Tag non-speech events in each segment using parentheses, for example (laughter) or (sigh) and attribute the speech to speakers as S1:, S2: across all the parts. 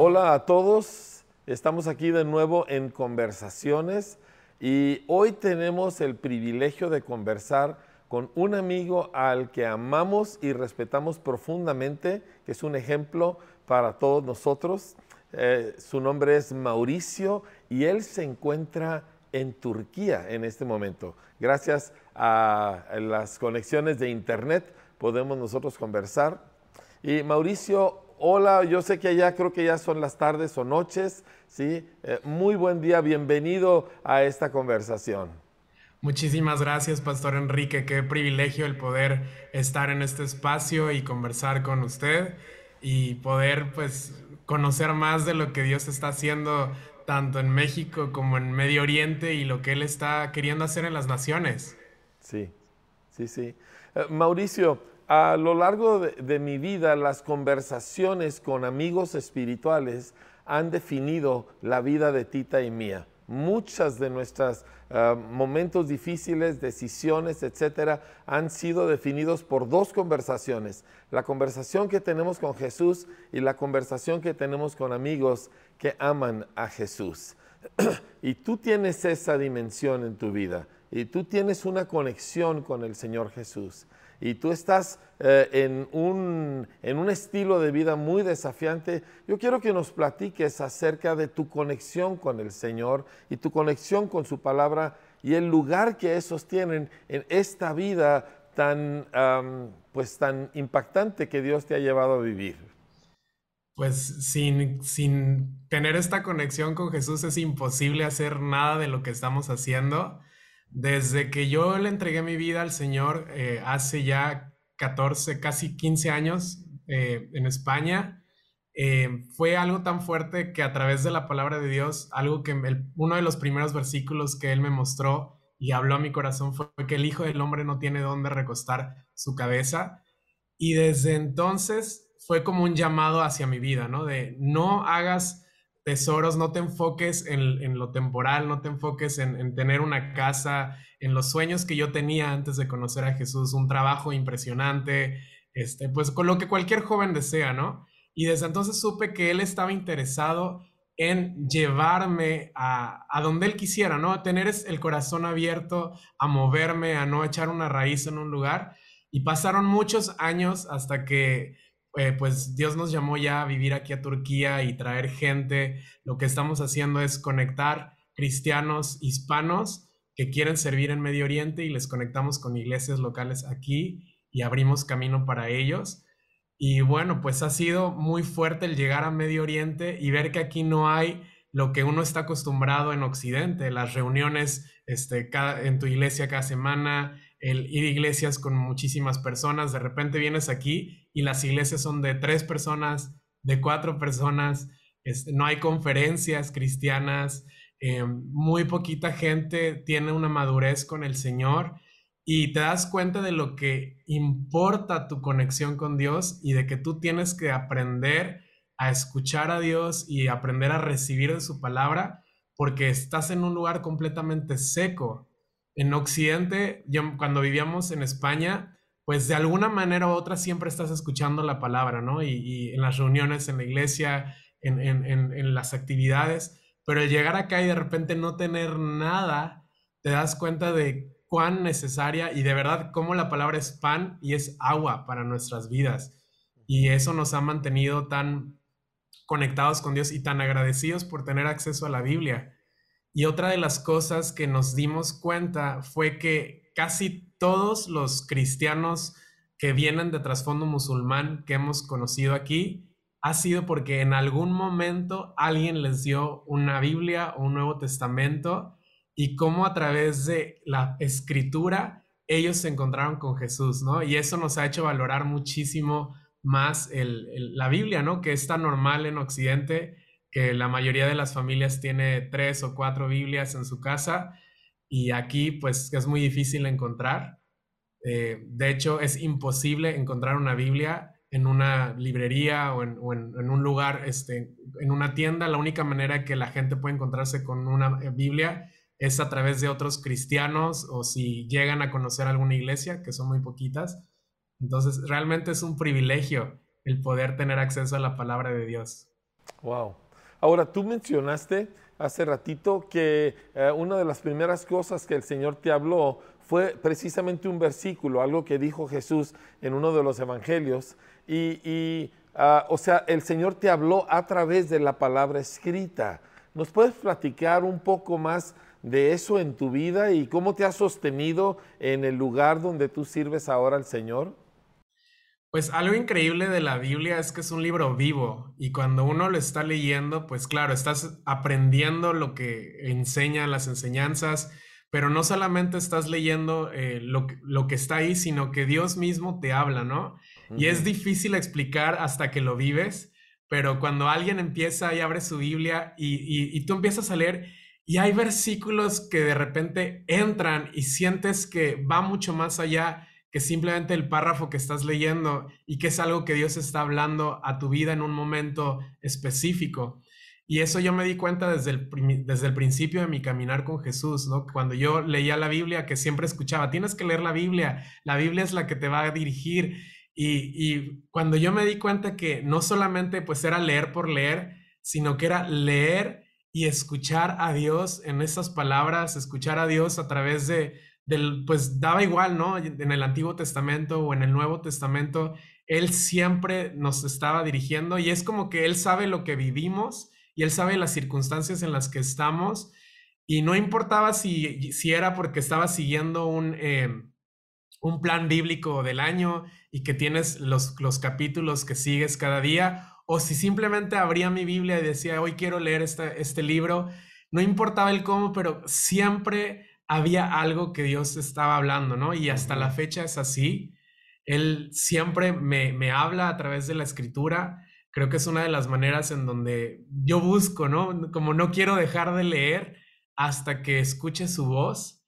S1: Hola a todos, estamos aquí de nuevo en Conversaciones y hoy tenemos el privilegio de conversar con un amigo al que amamos y respetamos profundamente, que es un ejemplo para todos nosotros. Eh, su nombre es Mauricio y él se encuentra en Turquía en este momento. Gracias a las conexiones de internet podemos nosotros conversar. Y Mauricio Hola, yo sé que allá creo que ya son las tardes o noches, ¿sí? Eh, muy buen día, bienvenido a esta conversación.
S2: Muchísimas gracias, Pastor Enrique. Qué privilegio el poder estar en este espacio y conversar con usted y poder, pues, conocer más de lo que Dios está haciendo tanto en México como en Medio Oriente y lo que Él está queriendo hacer en las naciones.
S1: Sí, sí, sí. Eh, Mauricio, a lo largo de, mi vida, las conversaciones con amigos espirituales han definido la vida de Tita y mía. Muchas de nuestros ah, momentos difíciles, decisiones, etcétera, han sido definidos por dos conversaciones: la conversación que tenemos con Jesús y la conversación que tenemos con amigos que aman a Jesús. (clears throat) y tú tienes esa dimensión en tu vida y tú tienes una conexión con el Señor Jesús y tú estás eh, en, un, en un estilo de vida muy desafiante, yo quiero que nos platiques acerca de tu conexión con el Señor y tu conexión con su palabra y el lugar que esos tienen en esta vida tan, pues, tan impactante que Dios te ha llevado a vivir.
S2: Pues sin, sin tener esta conexión con Jesús es imposible hacer nada de lo que estamos haciendo. Desde que yo le entregué mi vida al Señor eh, hace ya 14, casi 15 años eh, en España, eh, fue algo tan fuerte que a través de la palabra de Dios, algo que uno de los primeros versículos que Él me mostró y habló a mi corazón fue que el Hijo del Hombre no tiene dónde recostar su cabeza. Y desde entonces fue como un llamado hacia mi vida, ¿no? De no hagas tesoros, no te enfoques en, lo temporal, no te enfoques en, tener una casa, en los sueños que yo tenía antes de conocer a Jesús, un trabajo impresionante, este, pues con lo que cualquier joven desea, ¿no? Y desde entonces supe que él estaba interesado en llevarme a, a donde él quisiera, ¿no? A tener el corazón abierto, a moverme, a no echar una raíz en un lugar. Y pasaron muchos años hasta que eh, pues Dios nos llamó ya a vivir aquí a Turquía y traer gente. Lo que estamos haciendo es conectar cristianos hispanos que quieren servir en Medio Oriente y les conectamos con iglesias locales aquí y abrimos camino para ellos. Y bueno, pues ha sido muy fuerte el llegar a Medio Oriente y ver que aquí no hay lo que uno está acostumbrado en Occidente, las reuniones este, en tu iglesia cada semana, el ir a iglesias con muchísimas personas, de repente vienes aquí y las iglesias son de tres personas, de cuatro personas, este, no hay conferencias cristianas, eh, muy poquita gente tiene una madurez con el Señor y te das cuenta de lo que importa tu conexión con Dios y de que tú tienes que aprender a escuchar a Dios y aprender a recibir de su palabra porque estás en un lugar completamente seco en Occidente, yo, cuando vivíamos en España, pues de alguna manera u otra siempre estás escuchando la palabra, ¿no? Y, en las reuniones, en la iglesia, en, en, las actividades, pero el llegar acá y de repente no tener nada, te das cuenta de cuán necesaria y de verdad cómo la palabra es pan y es agua para nuestras vidas. Y eso nos ha mantenido tan conectados con Dios y tan agradecidos por tener acceso a la Biblia. Y otra de las cosas que nos dimos cuenta fue que casi todos los cristianos que vienen de trasfondo musulmán que hemos conocido aquí ha sido porque en algún momento alguien les dio una Biblia o un Nuevo Testamento y cómo a través de la escritura ellos se encontraron con Jesús, ¿no? Y eso nos ha hecho valorar muchísimo más la Biblia, ¿no? Que es tan normal en Occidente que la mayoría de las familias tiene tres o cuatro Biblias en su casa y aquí pues es muy difícil encontrar. Eh, de hecho, es imposible encontrar una Biblia en una librería o en, un lugar, este, en una tienda. La única manera que la gente puede encontrarse con una eh, Biblia es a través de otros cristianos o si llegan a conocer alguna iglesia, que son muy poquitas. Entonces, realmente es un privilegio el poder tener acceso a la palabra de Dios.
S1: Wow. Ahora, tú mencionaste hace ratito que eh, una de las primeras cosas que el Señor te habló fue precisamente un versículo, algo que dijo Jesús en uno de los evangelios. Y, ah, o sea, el Señor te habló a través de la palabra escrita. ¿Nos puedes platicar un poco más de eso en tu vida y cómo te has sostenido en el lugar donde tú sirves ahora al Señor?
S2: Pues algo increíble de la Biblia es que es un libro vivo y cuando uno lo está leyendo, pues claro, estás aprendiendo lo que enseñan las enseñanzas, pero no solamente estás leyendo eh, lo, lo, que está ahí, sino que Dios mismo te habla, ¿no? Y es difícil explicar hasta que lo vives, pero cuando alguien empieza y abre su Biblia y, y, y tú empiezas a leer y hay versículos que de repente entran y sientes que va mucho más allá que simplemente el párrafo que estás leyendo y que es algo que Dios está hablando a tu vida en un momento específico. Y eso yo me di cuenta desde el, desde el principio de mi caminar con Jesús, ¿no? Cuando yo leía la Biblia, que siempre escuchaba, tienes que leer la Biblia, la Biblia es la que te va a dirigir. Y, y cuando yo me di cuenta que no solamente pues era leer por leer, sino que era leer y escuchar a Dios en esas palabras, escuchar a Dios a través de, pues daba igual, ¿no? En el Antiguo Testamento o en el Nuevo Testamento, Él siempre nos estaba dirigiendo y es como que Él sabe lo que vivimos y Él sabe las circunstancias en las que estamos y no importaba si, si era porque estaba siguiendo un, em, un plan bíblico del año y que tienes los, los capítulos que sigues cada día o si simplemente abría mi Biblia y decía, hoy quiero leer este, este libro, no importaba el cómo, pero siempre había algo que Dios estaba hablando, ¿no? Y hasta la fecha es así. Él siempre me, me, habla a través de la escritura. Creo que es una de las maneras en donde yo busco, ¿no? Como no quiero dejar de leer hasta que escuche su voz,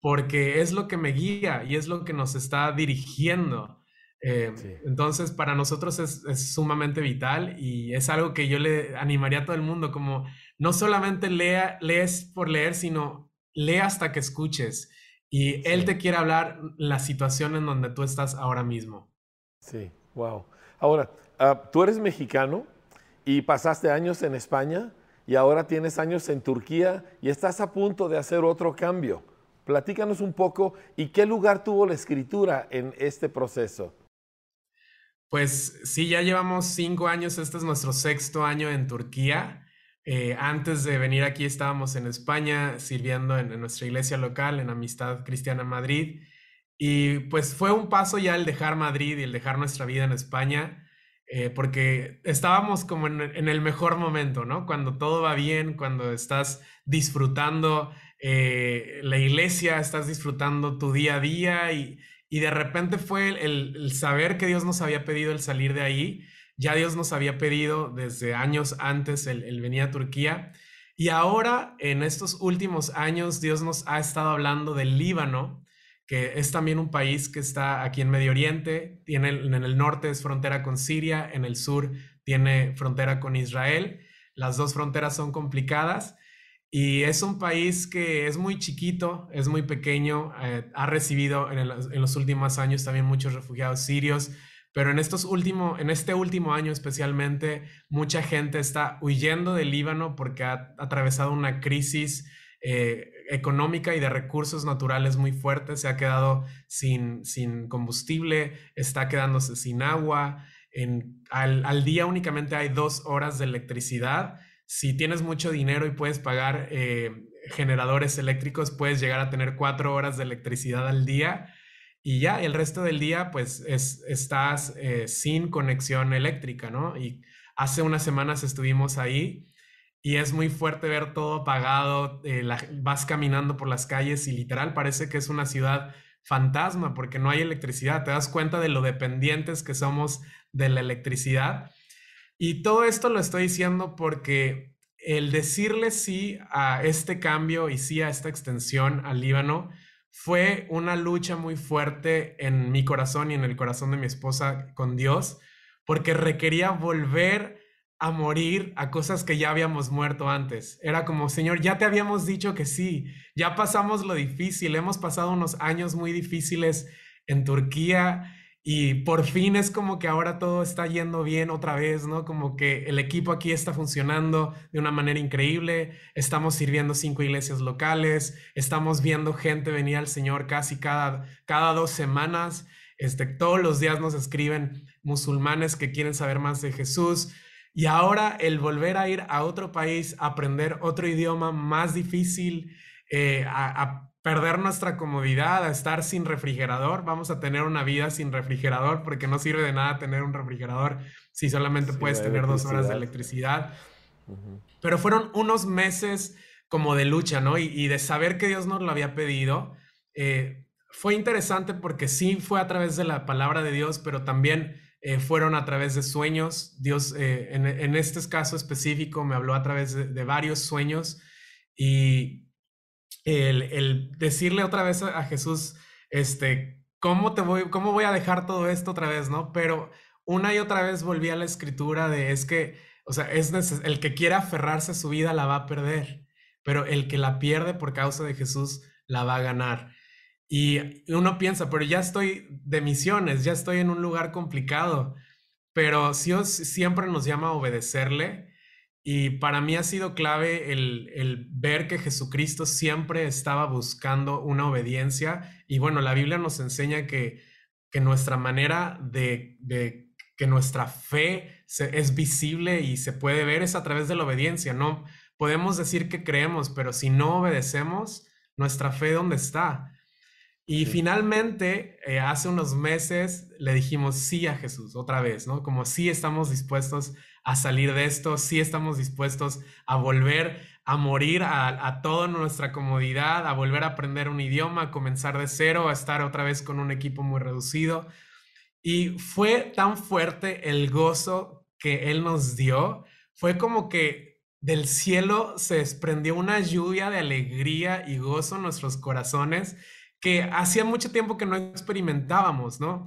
S2: porque es lo que me guía y es lo que nos está dirigiendo. Eh, entonces, para nosotros es, es, sumamente vital y es algo que yo le animaría a todo el mundo, como no solamente lea, lees por leer, sino lee hasta que escuches y Él te quiere hablar la situación en donde tú estás ahora mismo.
S1: Sí, wow. Ahora, uh, tú eres mexicano y pasaste años en España y ahora tienes años en Turquía y estás a punto de hacer otro cambio. Platícanos un poco y qué lugar tuvo la escritura en este proceso.
S2: Pues sí, ya llevamos cinco años, este es nuestro sexto año en Turquía. Eh, antes de venir aquí estábamos en España sirviendo en, nuestra iglesia local, en Amistad Cristiana Madrid. Y pues fue un paso ya el dejar Madrid y el dejar nuestra vida en España, eh, porque estábamos como en, el mejor momento, ¿no? Cuando todo va bien, cuando estás disfrutando eh, la iglesia, estás disfrutando tu día a día y, y de repente fue el, el saber que Dios nos había pedido el salir de ahí ya Dios nos había pedido desde años antes el, venir a Turquía. Y ahora, en estos últimos años, Dios nos ha estado hablando del Líbano, que es también un país que está aquí en Medio Oriente. Tiene, en el norte es frontera con Siria, en el sur tiene frontera con Israel. Las dos fronteras son complicadas. Y es un país que es muy chiquito, es muy pequeño, eh, ha recibido en, en, los últimos años también muchos refugiados sirios, pero en, estos último, en este último año especialmente, mucha gente está huyendo del Líbano porque ha atravesado una crisis eh, económica y de recursos naturales muy fuerte, se ha quedado sin, sin combustible, está quedándose sin agua, al, día únicamente hay dos horas de electricidad. Si tienes mucho dinero y puedes pagar eh, generadores eléctricos, puedes llegar a tener cuatro horas de electricidad al día y ya el resto del día pues es, estás eh, sin conexión eléctrica, ¿no? Y hace unas semanas estuvimos ahí y es muy fuerte ver todo apagado, eh, vas caminando por las calles y literal parece que es una ciudad fantasma porque no hay electricidad, te das cuenta de lo dependientes que somos de la electricidad. Y todo esto lo estoy diciendo porque el decirle sí a este cambio y sí a esta extensión al Líbano, fue una lucha muy fuerte en mi corazón y en el corazón de mi esposa con Dios, porque requería volver a morir a cosas que ya habíamos muerto antes. Era como, Señor, ya te habíamos dicho que sí, ya pasamos lo difícil, hemos pasado unos años muy difíciles en Turquía y por fin es como que ahora todo está yendo bien otra vez, ¿no? Como que el equipo aquí está funcionando de una manera increíble, estamos sirviendo cinco iglesias locales, estamos viendo gente venir al Señor casi cada, cada dos semanas, este, todos los días nos escriben musulmanes que quieren saber más de Jesús. Y ahora el volver a ir a otro país, aprender otro idioma más difícil, eh, a perder nuestra comodidad, a estar sin refrigerador. Vamos a tener una vida sin refrigerador porque no sirve de nada tener un refrigerador si solamente puedes tener dos horas de electricidad. Pero fueron unos meses como de lucha, ¿no? Y, de saber que Dios nos lo había pedido. Eh, fue interesante porque sí fue a través de la palabra de Dios, pero también eh, fueron a través de sueños. Dios, eh, en, este caso específico, me habló a través de, de varios sueños y el, decirle otra vez a, Jesús, este, ¿cómo te voy, cómo voy a dejar todo esto otra vez, no? Pero una y otra vez volví a la escritura de es que, o sea, es el que quiera aferrarse a su vida la va a perder, pero el que la pierde por causa de Jesús la va a ganar. Y uno piensa, pero ya estoy de misiones, ya estoy en un lugar complicado, pero Dios siempre nos llama a obedecerle y para mí ha sido clave el, ver que Jesucristo siempre estaba buscando una obediencia. Y bueno, la Biblia nos enseña que, que nuestra manera de, que nuestra fe es visible y se puede ver es a través de la obediencia. No podemos decir que creemos, pero si no obedecemos, nuestra fe, ¿dónde está? Y finalmente, eh, hace unos meses, le dijimos sí a Jesús otra vez, ¿no? Como sí estamos dispuestos a salir de esto, sí estamos dispuestos a volver a morir a, toda nuestra comodidad, a volver a aprender un idioma, a comenzar de cero, a estar otra vez con un equipo muy reducido. Y fue tan fuerte el gozo que Él nos dio, fue como que del cielo se desprendió una lluvia de alegría y gozo en nuestros corazones que hacía mucho tiempo que no experimentábamos, ¿no?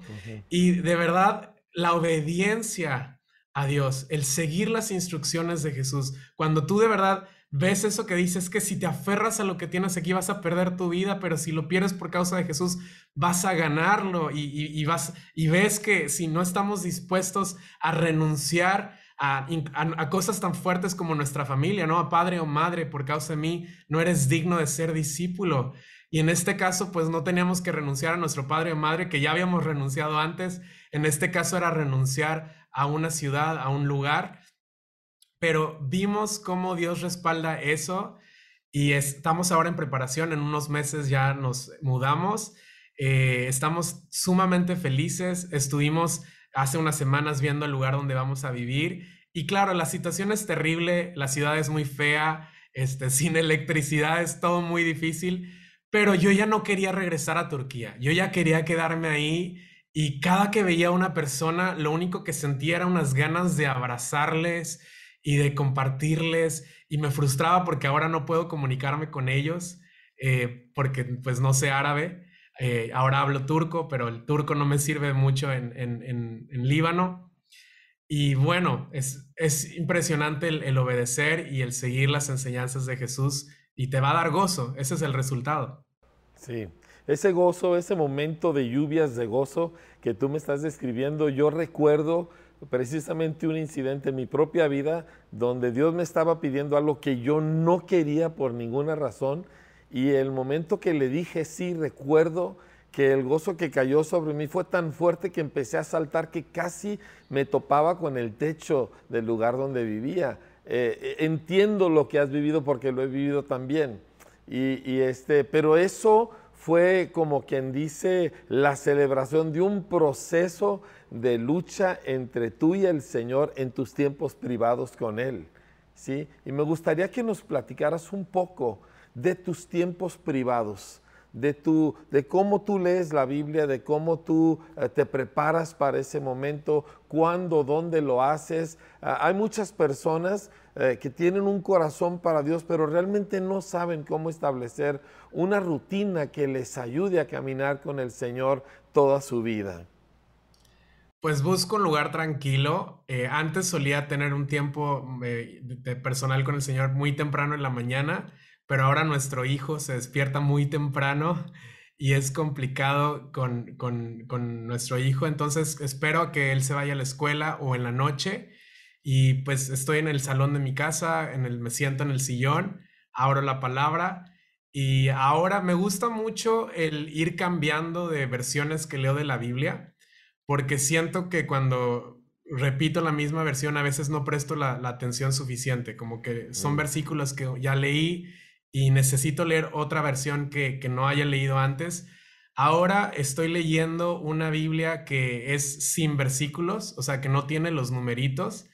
S2: Y de verdad, la obediencia a Dios, el seguir las instrucciones de Jesús. Cuando tú de verdad ves eso que dices que si te aferras a lo que tienes aquí vas a perder tu vida, pero si lo pierdes por causa de Jesús vas a ganarlo y, vas y ves que si no estamos dispuestos a renunciar a, a, cosas tan fuertes como nuestra familia, ¿no? A padre o madre, por causa de mí, no eres digno de ser discípulo. Y en este caso, pues no teníamos que renunciar a nuestro padre o madre, que ya habíamos renunciado antes. En este caso era renunciar a una ciudad, a un lugar, pero vimos cómo Dios respalda eso y estamos ahora en preparación, en unos meses ya nos mudamos, eh, estamos sumamente felices, estuvimos hace unas semanas viendo el lugar donde vamos a vivir y claro, la situación es terrible, la ciudad es muy fea, este, (laughs) sin electricidad es todo muy difícil, pero yo ya no quería regresar a Turquía, yo ya quería quedarme ahí y cada que veía a una persona, lo único que sentía era unas ganas de abrazarles y de compartirles. Y me frustraba porque ahora no puedo comunicarme con ellos, eh, porque pues no sé árabe. Eh, ahora hablo turco, pero el turco no me sirve mucho en, en, Líbano. Y bueno, es, es impresionante el, el, obedecer y el seguir las enseñanzas de Jesús y te va a dar gozo. Ese es el resultado.
S1: Sí, ese gozo, ese momento de lluvias de gozo que tú me estás describiendo, yo recuerdo precisamente un incidente en mi propia vida donde Dios me estaba pidiendo algo que yo no quería por ninguna razón y el momento que le dije sí, recuerdo que el gozo que cayó sobre mí fue tan fuerte que empecé a saltar que casi me topaba con el techo del lugar donde vivía. Eh, entiendo lo que has vivido porque lo he vivido también. Y, este, pero eso fue como quien dice la celebración de un proceso de lucha entre tú y el Señor en tus tiempos privados con Él. ¿sí? Y me gustaría que nos platicaras un poco de tus tiempos privados, de, tu, de cómo tú lees la Biblia, de cómo tú eh, te preparas para ese momento, cuándo, dónde lo haces. Ah, hay muchas personas eh, que tienen un corazón para Dios, pero realmente no saben cómo establecer una rutina que les ayude a caminar con el Señor toda su vida.
S2: Pues busco un lugar tranquilo. Eh, antes solía tener un tiempo personal con el Señor muy temprano en la mañana, pero ahora nuestro hijo se despierta muy temprano y es complicado con, con, nuestro hijo, entonces espero que él se vaya a la escuela o en la noche y pues estoy en el salón de mi casa, en el, me siento en el sillón, abro la palabra y ahora me gusta mucho el ir cambiando de versiones que leo de la Biblia, porque siento que cuando repito la misma versión a veces no presto la, atención suficiente, como que son mm. versículos que ya leí y necesito leer otra versión que, no haya leído antes. Ahora estoy leyendo una Biblia que es sin versículos, o sea, que no tiene los numeritos.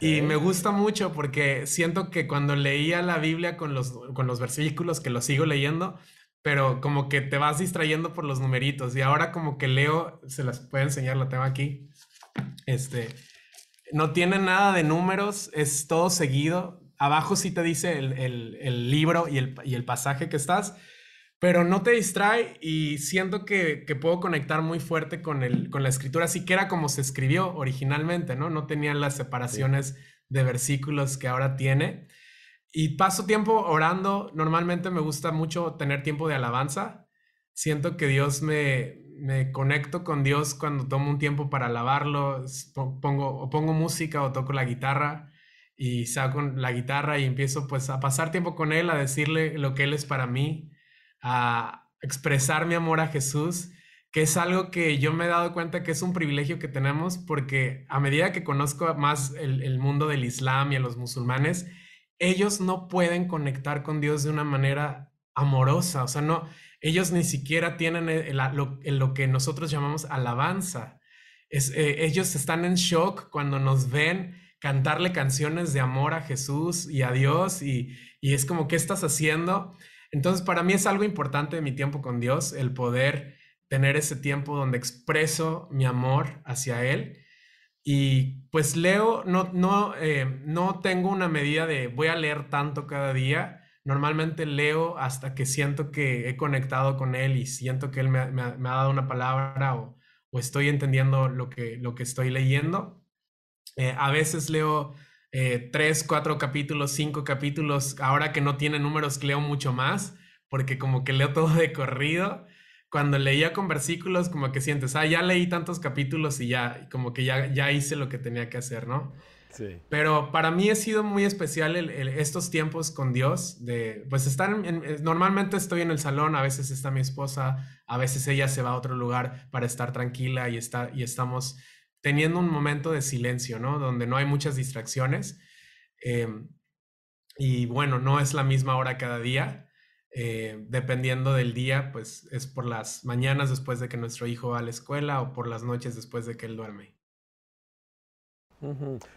S2: Y me gusta mucho porque siento que cuando leía la Biblia con los, con los versículos, que los sigo leyendo, pero como que te vas distrayendo por los numeritos. Y ahora como que leo, se las puedo enseñar, la tengo aquí. Este, no tiene nada de números, es todo seguido abajo sí te dice el, libro y el, y el, pasaje que estás, pero no te distrae y siento que, puedo conectar muy fuerte con, el, con la escritura, así que era como se escribió originalmente, ¿no? No tenía las separaciones de versículos que ahora tiene. Y paso tiempo orando, normalmente me gusta mucho tener tiempo de alabanza. Siento que Dios me, me conecto con Dios cuando tomo un tiempo para alabarlo, pongo, o pongo música o toco la guitarra y saco la guitarra y empiezo pues a pasar tiempo con él, a decirle lo que él es para mí, a expresar mi amor a Jesús, que es algo que yo me he dado cuenta que es un privilegio que tenemos porque a medida que conozco más el, mundo del Islam y a los musulmanes, ellos no pueden conectar con Dios de una manera amorosa, o sea, no, ellos ni siquiera tienen lo, que nosotros llamamos alabanza. Es, eh, ellos están en shock cuando nos ven cantarle canciones de amor a Jesús y a Dios y, es como, ¿qué estás haciendo? Entonces, para mí es algo importante de mi tiempo con Dios, el poder tener ese tiempo donde expreso mi amor hacia Él. Y pues leo, no, no, eh, no tengo una medida de voy a leer tanto cada día. Normalmente leo hasta que siento que he conectado con Él y siento que Él me, ha dado una palabra o, o, estoy entendiendo lo que, lo que estoy leyendo. Eh, a veces leo eh, tres, cuatro capítulos, cinco capítulos. Ahora que no tiene números, leo mucho más, porque como que leo todo de corrido. Cuando leía con versículos, como que sientes, ah, ya leí tantos capítulos y ya, como que ya, ya hice lo que tenía que hacer, ¿no? Sí. Pero para mí ha sido muy especial estos tiempos con Dios, de pues estar, normalmente estoy en el salón, a veces está mi esposa, a veces ella se va a otro lugar para estar tranquila y, está, y estamos teniendo un momento de silencio, ¿no? Donde no hay muchas distracciones. Em, y bueno, no es la misma hora cada día. Eh, dependiendo del día, pues es por las mañanas después de que nuestro hijo va a la escuela o por las noches después de que él duerme.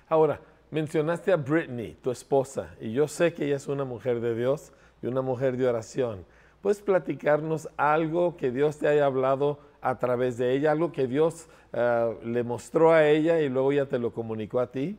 S1: Ahora, mencionaste a Brittany, tu esposa, y yo sé que ella es una mujer de Dios y una mujer de oración. ¿Puedes platicarnos algo que Dios te haya hablado a través de ella, algo que Dios eh, le mostró a ella y luego ya te lo comunicó a ti?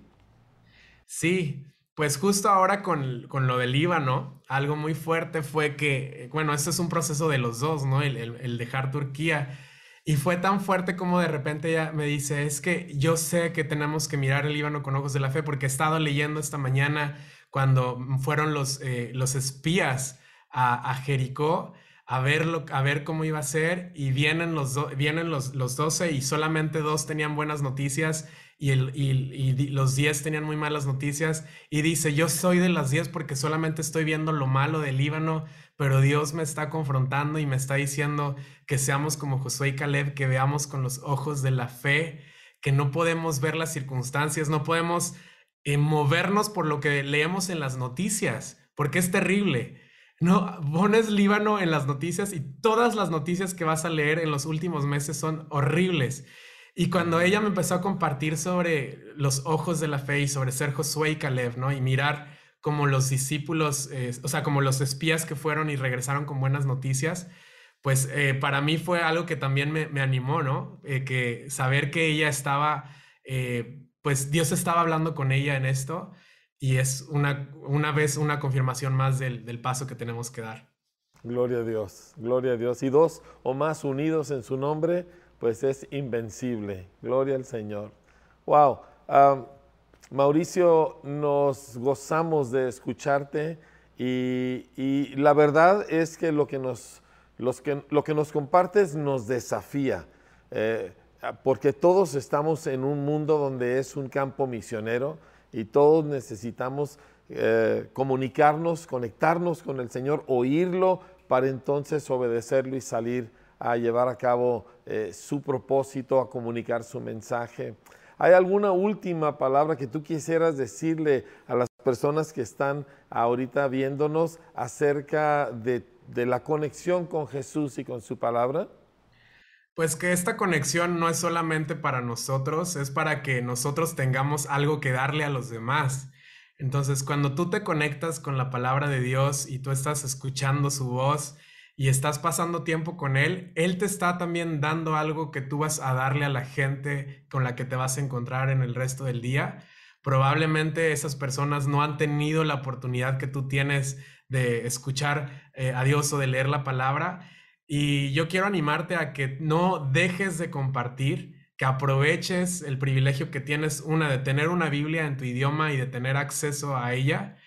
S2: Sí, pues justo ahora con, con, lo del Líbano, algo muy fuerte fue que, bueno, este es un proceso de los dos, ¿no? El, dejar Turquía. Y fue tan fuerte como de repente ella me dice, es que yo sé que tenemos que mirar el Líbano con ojos de la fe porque he estado leyendo esta mañana cuando fueron los, eh, los espías a Jericó a ver, a ver cómo iba a ser y vienen los, vienen los, los 12 y solamente dos tenían buenas noticias y, el, y, los 10 tenían muy malas noticias y dice, yo soy de las 10 porque solamente estoy viendo lo malo del Líbano, pero Dios me está confrontando y me está diciendo que seamos como Josué y Caleb, que veamos con los ojos de la fe, que no podemos ver las circunstancias, no podemos eh, movernos por lo que leemos en las noticias, porque es terrible no, pones Líbano en las noticias y todas las noticias que vas a leer en los últimos meses son horribles. Y cuando ella me empezó a compartir sobre los ojos de la fe y sobre ser Josué y Caleb, ¿no? Y mirar como los discípulos, eh, o sea, como los espías que fueron y regresaron con buenas noticias, pues eh, para mí fue algo que también me, animó, ¿no? Eh, que saber que ella estaba, pues Dios estaba hablando con ella en esto y es una, una vez una confirmación más del, del, paso que tenemos que dar.
S1: Gloria a Dios, gloria a Dios. Y dos o más unidos en su nombre, pues es invencible. Gloria al Señor. Wow. Mauricio, nos gozamos de escucharte y, y, la verdad es que lo que nos Los que, lo que nos compartes nos desafía, eh, porque todos estamos en un mundo donde es un campo misionero y todos necesitamos eh, comunicarnos, conectarnos con el Señor, oírlo para entonces obedecerlo y salir a llevar a cabo eh, su propósito, a comunicar su mensaje. ¿Hay alguna última palabra que tú quisieras decirle a las personas que están ahorita viéndonos acerca de, de la conexión con Jesús y con su palabra?
S2: Pues que esta conexión no es solamente para nosotros, es para que nosotros tengamos algo que darle a los demás. Entonces, cuando tú te conectas con la palabra de Dios y tú estás escuchando su voz y estás pasando tiempo con Él, Él te está también dando algo que tú vas a darle a la gente con la que te vas a encontrar en el resto del día. Probablemente esas personas no han tenido la oportunidad que tú tienes de escuchar eh, a Dios o de leer la palabra. Y yo quiero animarte a que no dejes de compartir, que aproveches el privilegio que tienes, una, de tener una Biblia en tu idioma y de tener acceso a ella.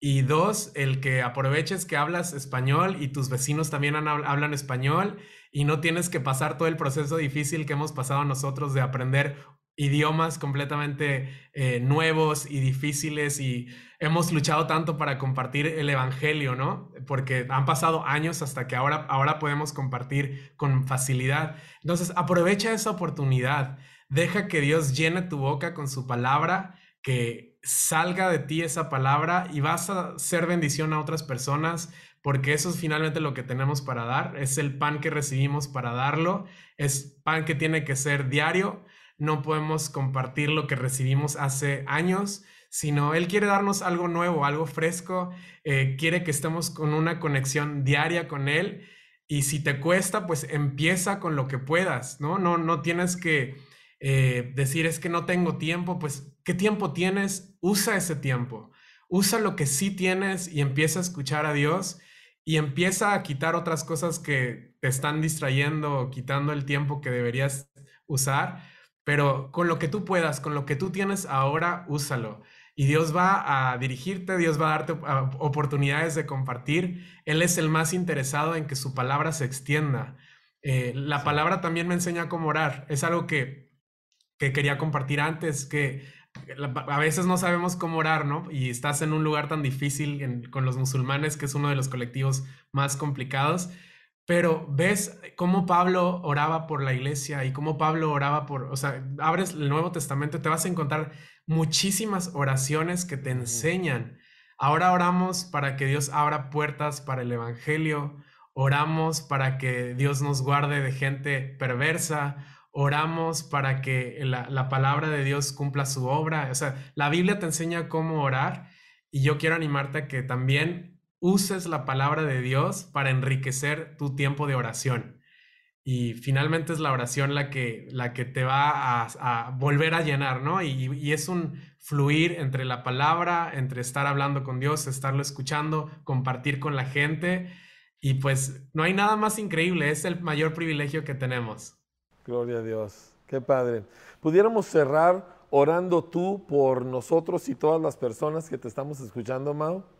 S2: Y dos, el que aproveches que hablas español y tus vecinos también hablan español y no tienes que pasar todo el proceso difícil que hemos pasado nosotros de aprender idiomas completamente eh, nuevos y difíciles y hemos luchado tanto para compartir el Evangelio, ¿no? Porque han pasado años hasta que ahora, ahora podemos compartir con facilidad. Entonces, aprovecha esa oportunidad, deja que Dios llene tu boca con su palabra, que salga de ti esa palabra y vas a ser bendición a otras personas, porque eso es finalmente lo que tenemos para dar, es el pan que recibimos para darlo, es pan que tiene que ser diario no podemos compartir lo que recibimos hace años, sino Él quiere darnos algo nuevo, algo fresco, eh, quiere que estemos con una conexión diaria con Él. Y si te cuesta, pues empieza con lo que puedas, ¿no? No, no tienes que eh, decir es que no tengo tiempo, pues ¿qué tiempo tienes? Usa ese tiempo. Usa lo que sí tienes y empieza a escuchar a Dios y empieza a quitar otras cosas que te están distrayendo o quitando el tiempo que deberías usar pero con lo que tú puedas, con lo que tú tienes ahora, úsalo. Y Dios va a dirigirte, Dios va a darte oportunidades de compartir. Él es el más interesado en que su palabra se extienda. Eh, la palabra también me enseña cómo orar. Es algo que, que quería compartir antes, que a veces no sabemos cómo orar, ¿no? Y estás en un lugar tan difícil con los musulmanes, que es uno de los colectivos más complicados. Pero ves cómo Pablo oraba por la iglesia y cómo Pablo oraba por, o sea, abres el Nuevo Testamento, te vas a encontrar muchísimas oraciones que te enseñan. Ahora oramos para que Dios abra puertas para el Evangelio, oramos para que Dios nos guarde de gente perversa, oramos para que la, la palabra de Dios cumpla su obra. O sea, la Biblia te enseña cómo orar y yo quiero animarte a que también uses la palabra de Dios para enriquecer tu tiempo de oración. Y finalmente es la oración la que, la que te va a, volver a llenar, ¿no? Y, y, es un fluir entre la palabra, entre estar hablando con Dios, estarlo escuchando, compartir con la gente. Y pues no hay nada más increíble, es el mayor privilegio que tenemos.
S1: Gloria a Dios, qué padre. Pudiéramos cerrar orando tú por nosotros y todas las personas que te estamos escuchando, Mao.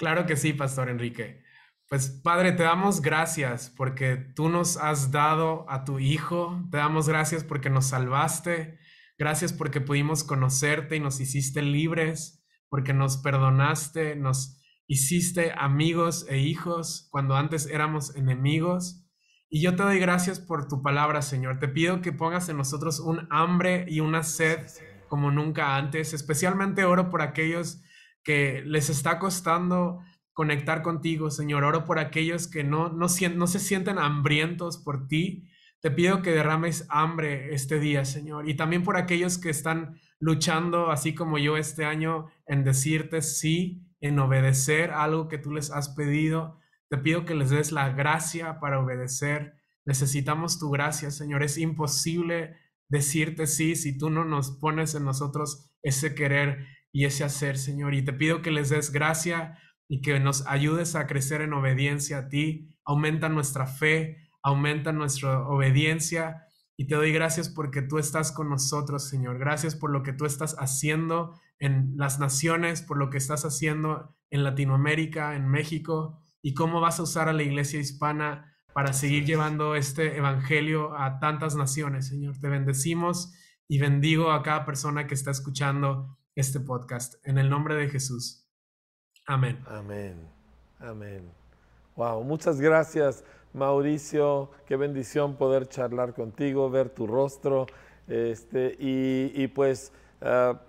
S2: Claro que sí, Pastor Enrique. Pues Padre, te damos gracias porque tú nos has dado a tu Hijo, te damos gracias porque nos salvaste, gracias porque pudimos conocerte y nos hiciste libres, porque nos perdonaste, nos hiciste amigos e hijos cuando antes éramos enemigos. Y yo te doy gracias por tu palabra, Señor. Te pido que pongas en nosotros un hambre y una sed como nunca antes. Especialmente oro por aquellos que les está costando conectar contigo, Señor. Oro por aquellos que no, no, no se sienten hambrientos por ti. Te pido que derrames hambre este día, Señor. Y también por aquellos que están luchando, así como yo este año, en decirte sí, en obedecer algo que tú les has pedido. Te pido que les des la gracia para obedecer. Necesitamos tu gracia, Señor. Es imposible decirte sí si tú no nos pones en nosotros ese querer y ese hacer, Señor. Y te pido que les des gracia y que nos ayudes a crecer en obediencia a ti. Aumenta nuestra fe, aumenta nuestra obediencia. Y te doy gracias porque tú estás con nosotros, Señor. Gracias por lo que tú estás haciendo en las naciones, por lo que estás haciendo en Latinoamérica, en México. y cómo vas a usar a la iglesia hispana para seguir llevando este evangelio a tantas naciones, Señor. Te bendecimos y bendigo a cada persona que está escuchando este podcast. En el nombre de Jesús. Amén.
S1: Amén. Amén. Wow, muchas gracias, Mauricio. Qué bendición poder charlar contigo, ver tu rostro. Este, y, pues, ah,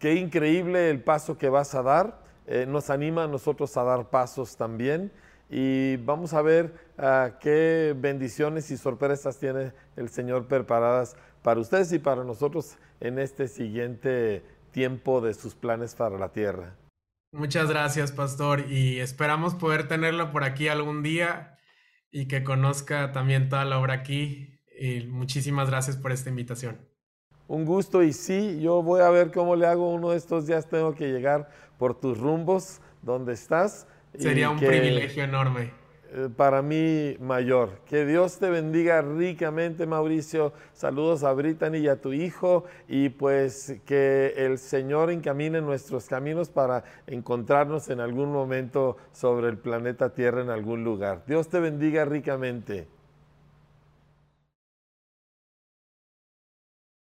S1: qué increíble el paso que vas a dar. Eh, nos anima a nosotros a dar pasos también y vamos a ver ah, qué bendiciones y sorpresas tiene el Señor preparadas para ustedes y para nosotros en este siguiente tiempo de sus planes para la tierra.
S2: Muchas gracias, pastor, y esperamos poder tenerlo por aquí algún día y que conozca también toda la obra aquí. Y muchísimas gracias por esta invitación.
S1: Un gusto y sí, yo voy a ver cómo le hago uno de estos días. Tengo que llegar por tus rumbos donde estás
S2: Sería un privilegio enorme.
S1: Eh, para mí mayor. Que Dios te bendiga ricamente, Mauricio. Saludos a Brittany y a tu hijo. Y pues que el Señor encamine nuestros caminos para encontrarnos en algún momento sobre el planeta Tierra en algún lugar. Dios te bendiga ricamente.